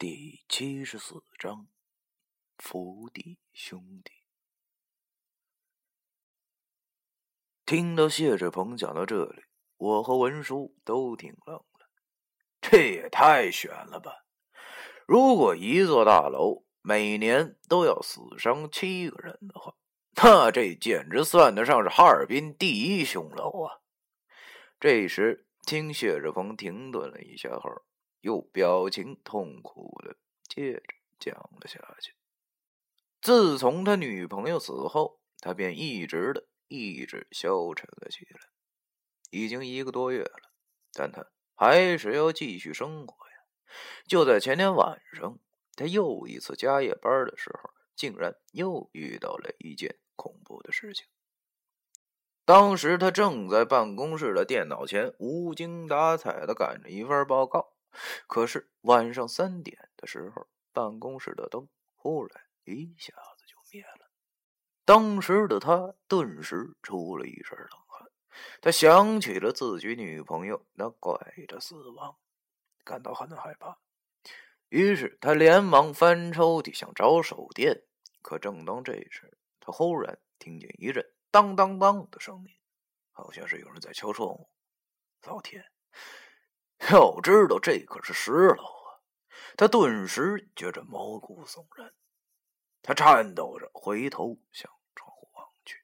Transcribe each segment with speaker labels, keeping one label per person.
Speaker 1: 第七十四章，福地兄弟。听到谢志鹏讲到这里，我和文叔都挺愣了。这也太悬了吧！如果一座大楼每年都要死伤七个人的话，那这简直算得上是哈尔滨第一凶楼啊！这时，听谢志鹏停顿了一下后。又表情痛苦的接着讲了下去。自从他女朋友死后，他便一直的一直消沉了起来。已经一个多月了，但他还是要继续生活呀。就在前天晚上，他又一次加夜班的时候，竟然又遇到了一件恐怖的事情。当时他正在办公室的电脑前无精打采的赶着一份报告。可是晚上三点的时候，办公室的灯忽然一下子就灭了。当时的他顿时出了一身冷汗，他想起了自己女朋友那怪异的死亡，感到很害怕。于是他连忙翻抽屉想找手电，可正当这时，他忽然听见一阵当当当的声音，好像是有人在敲窗户。老天！要知道，这可是十楼啊！他顿时觉着毛骨悚然。他颤抖着回头向窗户望去，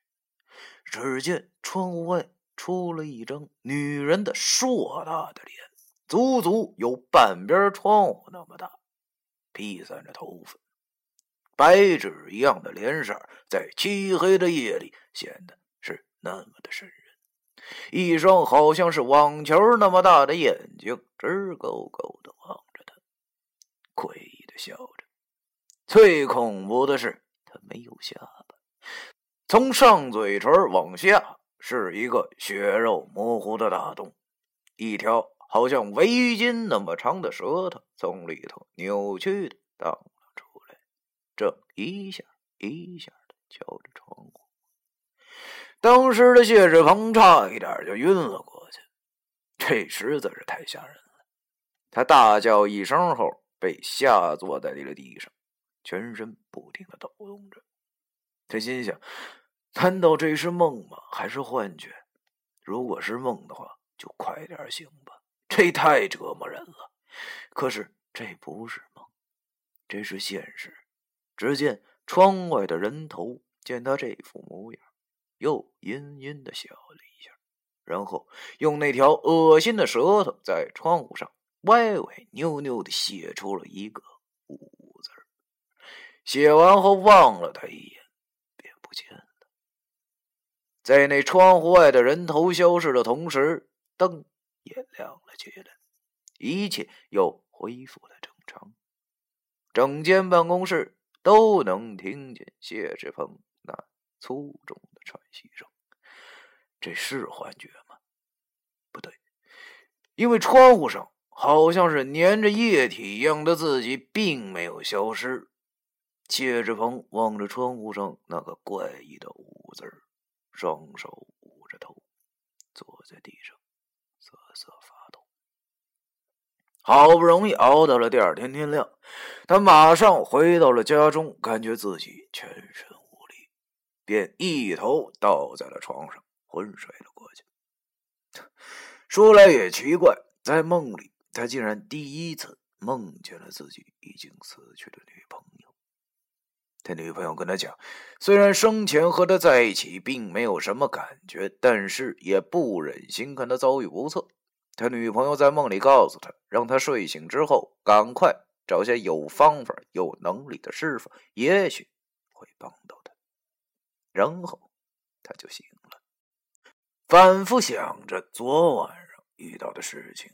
Speaker 1: 只见窗户外出了一张女人的硕大的脸，足足有半边窗户那么大，披散着头发，白纸一样的脸色，在漆黑的夜里显得是那么的瘆人。一双好像是网球那么大的眼睛直勾勾的望着他，诡异的笑着。最恐怖的是，他没有下巴，从上嘴唇往下是一个血肉模糊的大洞，一条好像围巾那么长的舌头从里头扭曲的荡了出来，正一下一下的敲着窗户。当时的谢志鹏差一点就晕了过去，这实在是太吓人了。他大叫一声后，被吓坐在了地上，全身不停的抖动着。他心想：难道这是梦吗？还是幻觉？如果是梦的话，就快点醒吧，这太折磨人了。可是这不是梦，这是现实。只见窗外的人头见他这副模样。又阴阴的笑了一下，然后用那条恶心的舌头在窗户上歪歪扭扭的写出了一个“五”字写完后望了他一眼，便不见了。在那窗户外的人头消失的同时，灯也亮了起来，一切又恢复了正常。整间办公室都能听见谢志鹏那粗重。喘息声，这是幻觉吗？不对，因为窗户上好像是粘着液体一样的字迹，并没有消失。谢志鹏望着窗户上那个怪异的“五”字，双手捂着头，坐在地上瑟瑟发抖。好不容易熬到了第二天天亮，他马上回到了家中，感觉自己全身。便一头倒在了床上，昏睡了过去。说来也奇怪，在梦里，他竟然第一次梦见了自己已经死去的女朋友。他女朋友跟他讲，虽然生前和他在一起并没有什么感觉，但是也不忍心看他遭遇不测。他女朋友在梦里告诉他，让他睡醒之后赶快找些有方法、有能力的师傅，也许会帮到。然后他就醒了，反复想着昨晚上遇到的事情，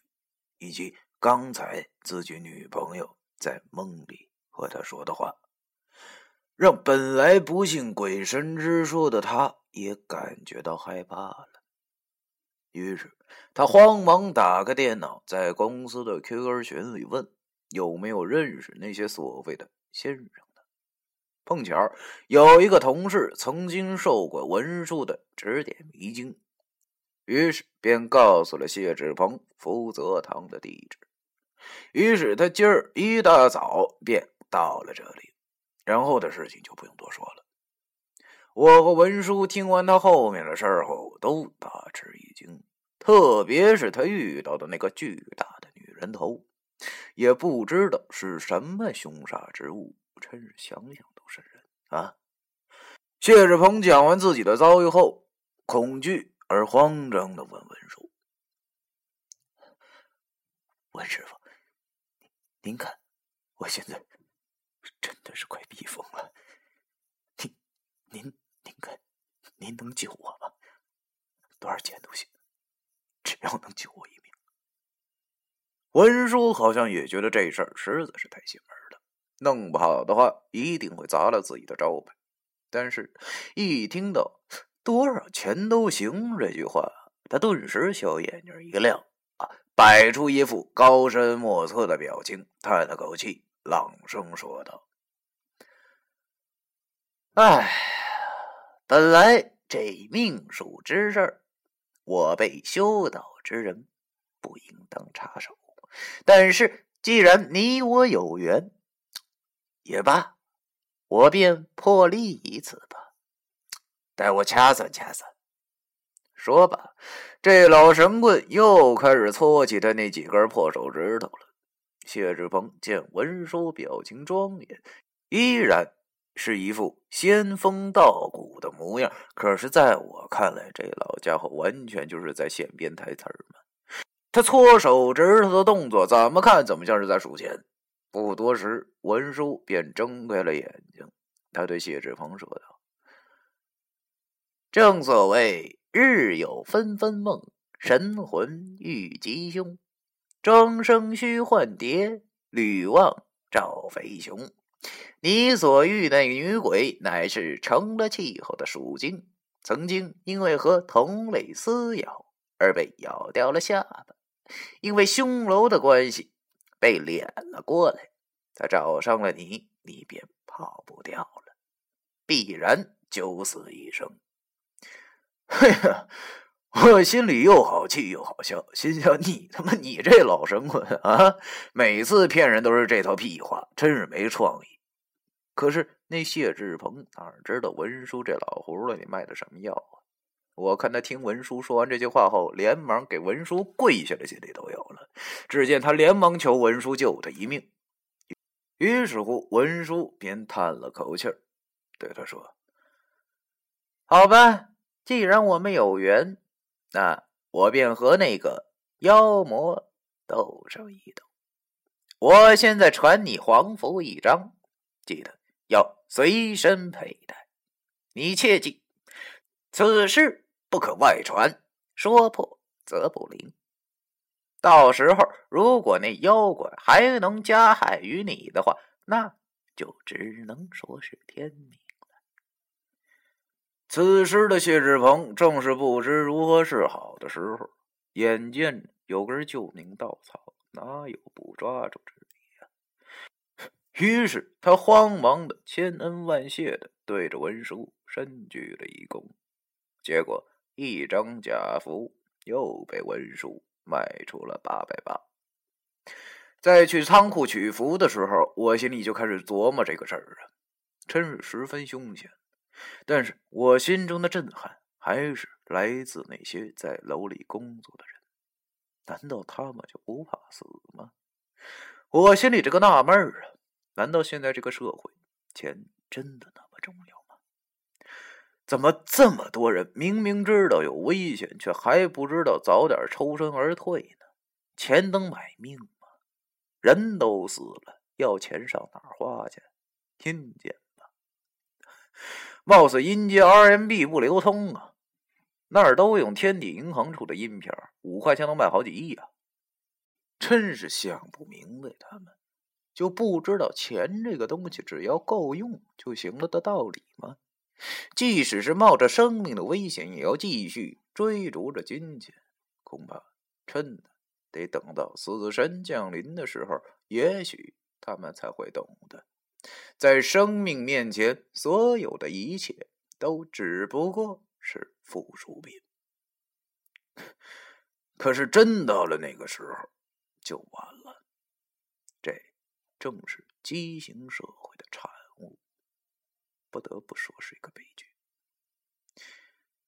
Speaker 1: 以及刚才自己女朋友在梦里和他说的话，让本来不信鬼神之说的他也感觉到害怕了。于是他慌忙打开电脑，在公司的 QQ 群里问有没有认识那些所谓的先生。碰巧有一个同事曾经受过文书的指点迷津，于是便告诉了谢志鹏福泽堂的地址。于是他今儿一大早便到了这里，然后的事情就不用多说了。我和文叔听完他后面的事儿后，都大吃一惊，特别是他遇到的那个巨大的女人头，也不知道是什么凶煞之物，真是想想啊！谢志鹏讲完自己的遭遇后，恐惧而慌张的问文叔：“
Speaker 2: 文师傅，您看，我现在真的是快逼疯了。您，您，您看，您能救我吗？多少钱都行，只要能救我一命。”
Speaker 1: 文叔好像也觉得这事儿实在是太邪门了，弄不好的话一定会砸了自己的招牌。但是，一听到“多少钱都行”这句话，他顿时小眼睛一亮，啊，摆出一副高深莫测的表情，叹了口气，朗声说道：“哎，本来这命数之事，我辈修道之人不应当插手。但是，既然你我有缘，也罢。”我便破例一次吧，待我掐算掐算。说罢，这老神棍又开始搓起他那几根破手指头了。谢志鹏见文叔表情庄严，依然是一副仙风道骨的模样，可是在我看来，这老家伙完全就是在现编台词儿嘛。他搓手指头的动作，怎么看怎么像是在数钱。不多时，文书便睁开了眼睛。他对谢志鹏说道：“正所谓日有纷纷梦，神魂遇吉凶。庄生须幻蝶，吕望赵飞熊。你所遇那女鬼，乃是成了气候的鼠精，曾经因为和同类撕咬而被咬掉了下巴，因为凶楼的关系。”被敛了过来，他找上了你，你便跑不掉了，必然九死一生。嘿 呀，我心里又好气又好笑，心想你他妈你这老神棍啊，每次骗人都是这套屁话，真是没创意。可是那谢志鹏哪知道文书这老葫芦里卖的什么药啊？我看他听文书说完这句话后，连忙给文书跪下的心里都有了。只见他连忙求文书救他一命。于是乎，文书便叹了口气，对他说：“好吧，既然我们有缘，那我便和那个妖魔斗上一斗。我现在传你黄符一张，记得要随身佩戴。你切记，此事。”不可外传，说破则不灵。到时候，如果那妖怪还能加害于你的话，那就只能说是天命了。此时的谢志鹏正是不知如何是好的时候，眼见有根救命稻草，哪有不抓住之理呀？于是他慌忙的千恩万谢的对着文书深鞠了一躬，结果。一张假符又被文书卖出了八百八。在去仓库取符的时候，我心里就开始琢磨这个事儿啊，真是十分凶险。但是我心中的震撼还是来自那些在楼里工作的人。难道他们就不怕死吗？我心里这个纳闷儿啊，难道现在这个社会，钱真的那么重要？怎么这么多人明明知道有危险，却还不知道早点抽身而退呢？钱能买命吗？人都死了，要钱上哪儿花去？阴间吧？貌似阴间 RMB 不流通啊，那儿都用天地银行出的阴票，五块钱能卖好几亿啊！真是想不明白，他们就不知道钱这个东西只要够用就行了的道理吗？即使是冒着生命的危险，也要继续追逐着金钱。恐怕真的得等到死神降临的时候，也许他们才会懂得，在生命面前，所有的一切都只不过是附属品。可是真到了那个时候，就完了。这正是畸形社会的产物。不得不说，是一个悲剧。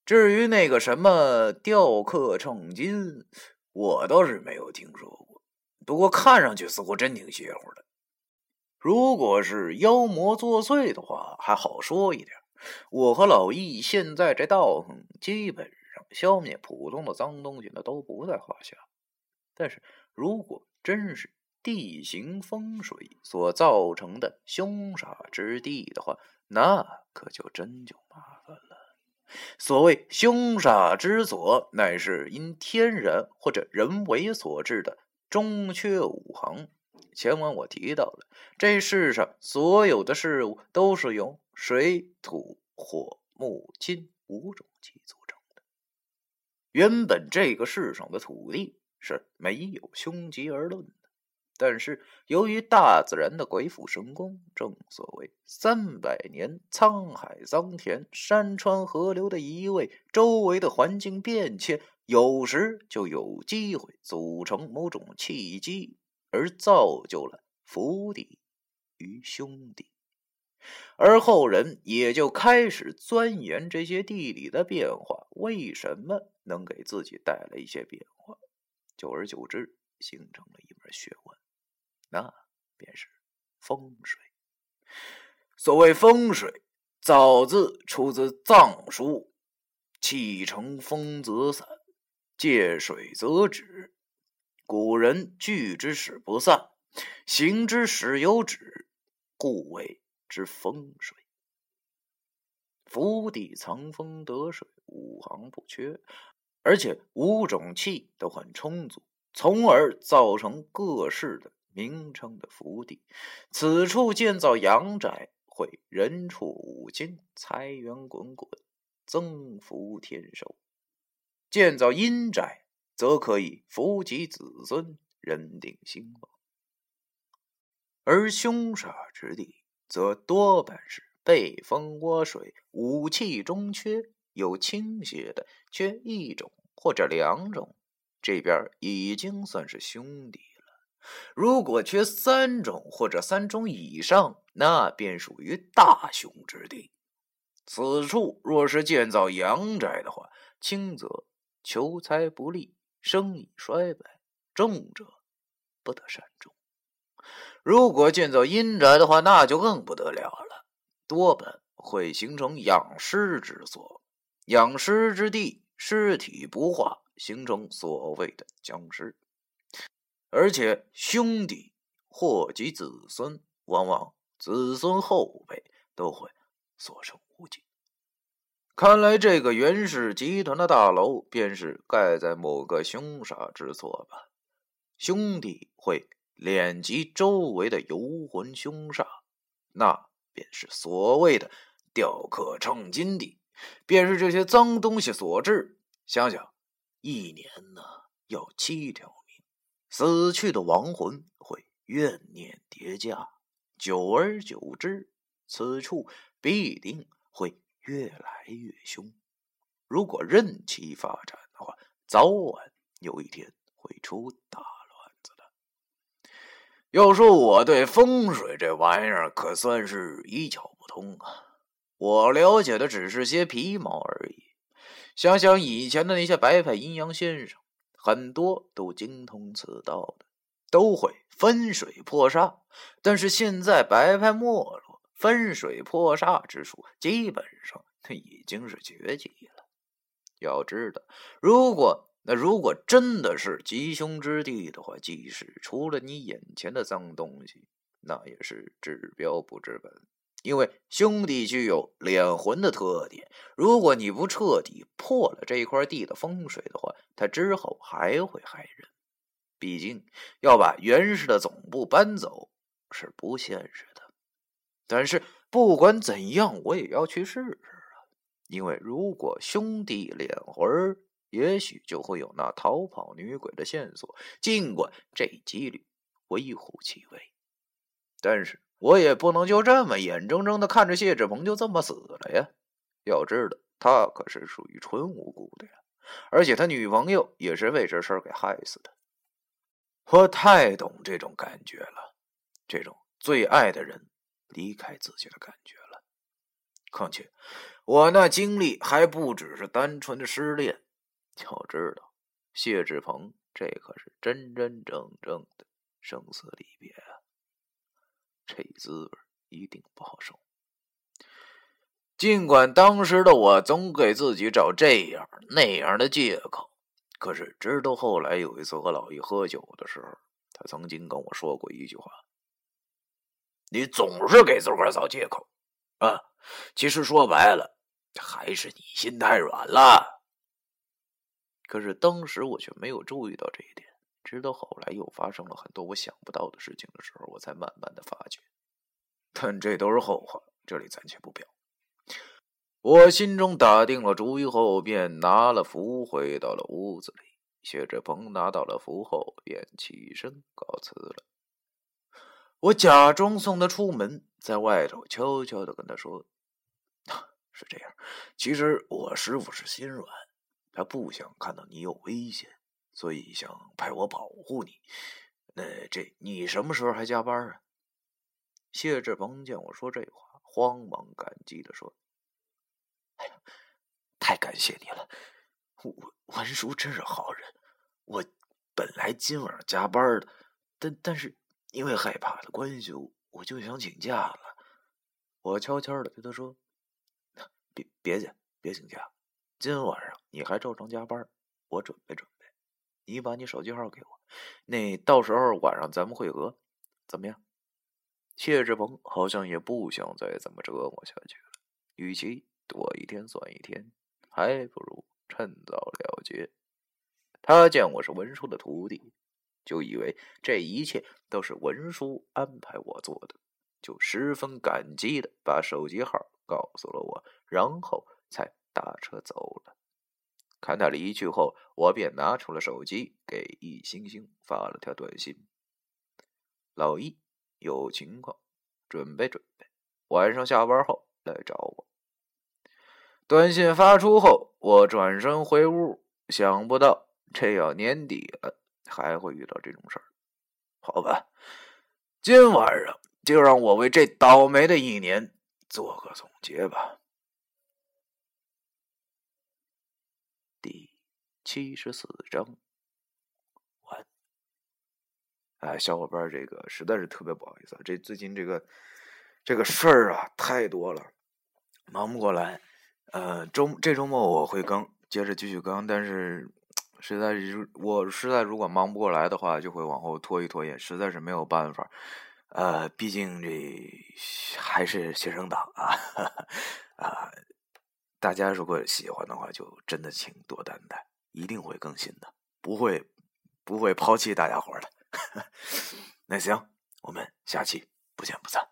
Speaker 1: 至于那个什么雕刻称金，我倒是没有听说过。不过看上去似乎真挺邪乎的。如果是妖魔作祟的话，还好说一点。我和老易现在这道行，基本上消灭普通的脏东西那都不在话下。但是如果真是地形风水所造成的凶煞之地的话，那可就真就麻烦了。所谓凶煞之所，乃是因天然或者人为所致的中缺五行。前文我提到了，这世上所有的事物都是由水、土、火、木、金五种气组成的。原本这个世上的土地是没有凶吉而论的，但是由于大自然的鬼斧神工，正所谓三百年沧海桑田，山川河流的移位，周围的环境变迁，有时就有机会组成某种契机。而造就了福地与兄弟，而后人也就开始钻研这些地理的变化，为什么能给自己带来一些变化？久而久之，形成了一门学问，那便是风水。所谓风水，早字出自藏书：“气成风则散，借水则止。”古人聚之使不散，行之使有止，故谓之风水。府邸藏风得水，五行不缺，而且五种气都很充足，从而造成各式的名称的福地。此处建造阳宅，会人畜五金，财源滚滚，增福天寿；建造阴宅。则可以福及子孙，人定兴旺；而凶煞之地，则多半是背风窝水，武器中缺，有倾斜的，缺一种或者两种，这边已经算是兄弟；如果缺三种或者三种以上，那便属于大凶之地。此处若是建造阳宅的话，轻则求财不利。生意衰败，重者不得善终。如果建造阴宅的话，那就更不得了了，多半会形成养尸之所。养尸之地，尸体不化，形成所谓的僵尸。而且兄弟祸及子孙，往往子孙后辈都会所剩无几。看来这个袁氏集团的大楼便是盖在某个凶煞之所吧？兄弟会敛及周围的游魂凶煞，那便是所谓的雕刻称金地，便是这些脏东西所致。想想，一年呢要七条，死去的亡魂会怨念叠加，久而久之，此处必定会。越来越凶，如果任其发展的话，早晚有一天会出大乱子的。要说我对风水这玩意儿可算是一窍不通啊，我了解的只是些皮毛而已。想想以前的那些白派阴阳先生，很多都精通此道的，都会分水破煞。但是现在白派没落。分水破煞之术，基本上它已经是绝迹了。要知道，如果那如果真的是吉凶之地的话，即使除了你眼前的脏东西，那也是治标不治本。因为兄弟具有敛魂的特点，如果你不彻底破了这块地的风水的话，他之后还会害人。毕竟要把袁氏的总部搬走是不现实的。但是不管怎样，我也要去试试啊！因为如果兄弟敛魂，也许就会有那逃跑女鬼的线索。尽管这几率微乎其微，但是我也不能就这么眼睁睁的看着谢志鹏就这么死了呀！要知道，他可是属于纯无辜的呀，而且他女朋友也是为这事儿给害死的。我太懂这种感觉了。这种最爱的人离开自己的感觉了。况且，我那经历还不只是单纯的失恋。要知道，谢志鹏这可是真真正正的生死离别啊！这滋味一定不好受。尽管当时的我总给自己找这样那样的借口，可是直到后来有一次和老易喝酒的时候，他曾经跟我说过一句话：“你总是给自个儿找借口啊！其实说白了，还是你心太软了。”可是当时我却没有注意到这一点，直到后来又发生了很多我想不到的事情的时候，我才慢慢的发觉。但这都是后话，这里暂且不表。我心中打定了主意后，便拿了符回到了屋子里。谢志鹏拿到了符后，便起身告辞了。我假装送他出门，在外头悄悄的跟他说：“是这样，其实我师傅是心软。”他不想看到你有危险，所以想派我保护你。那这你什么时候还加班啊？谢志鹏见我说这话，慌忙感激的说：“哎呀，太感谢你了，文文叔真是好人。我本来今晚上加班的，但但是因为害怕的关系，我就想请假了。”我悄悄的对他说：“别别介，别请假。”今晚上你还照常加班，我准备准备。你把你手机号给我，那到时候晚上咱们会合，怎么样？谢志鹏好像也不想再这么折磨下去了，与其躲一天算一天，还不如趁早了结。他见我是文叔的徒弟，就以为这一切都是文叔安排我做的，就十分感激的把手机号告诉了我，然后才。打车走了。看他离去后，我便拿出了手机，给易星星发了条短信：“老易，有情况，准备准备，晚上下班后来找我。”短信发出后，我转身回屋，想不到这要年底了，还会遇到这种事儿。好吧，今晚上就让我为这倒霉的一年做个总结吧。七十四章完。哎，小伙伴，这个实在是特别不好意思，这最近这个这个事儿啊太多了，忙不过来。呃，周这周末我会更，接着继续更，但是实在是我实在如果忙不过来的话，就会往后拖一拖延，实在是没有办法。呃，毕竟这还是学生党啊 啊！大家如果喜欢的话，就真的请多担待。一定会更新的，不会，不会抛弃大家伙的。那行，我们下期不见不散。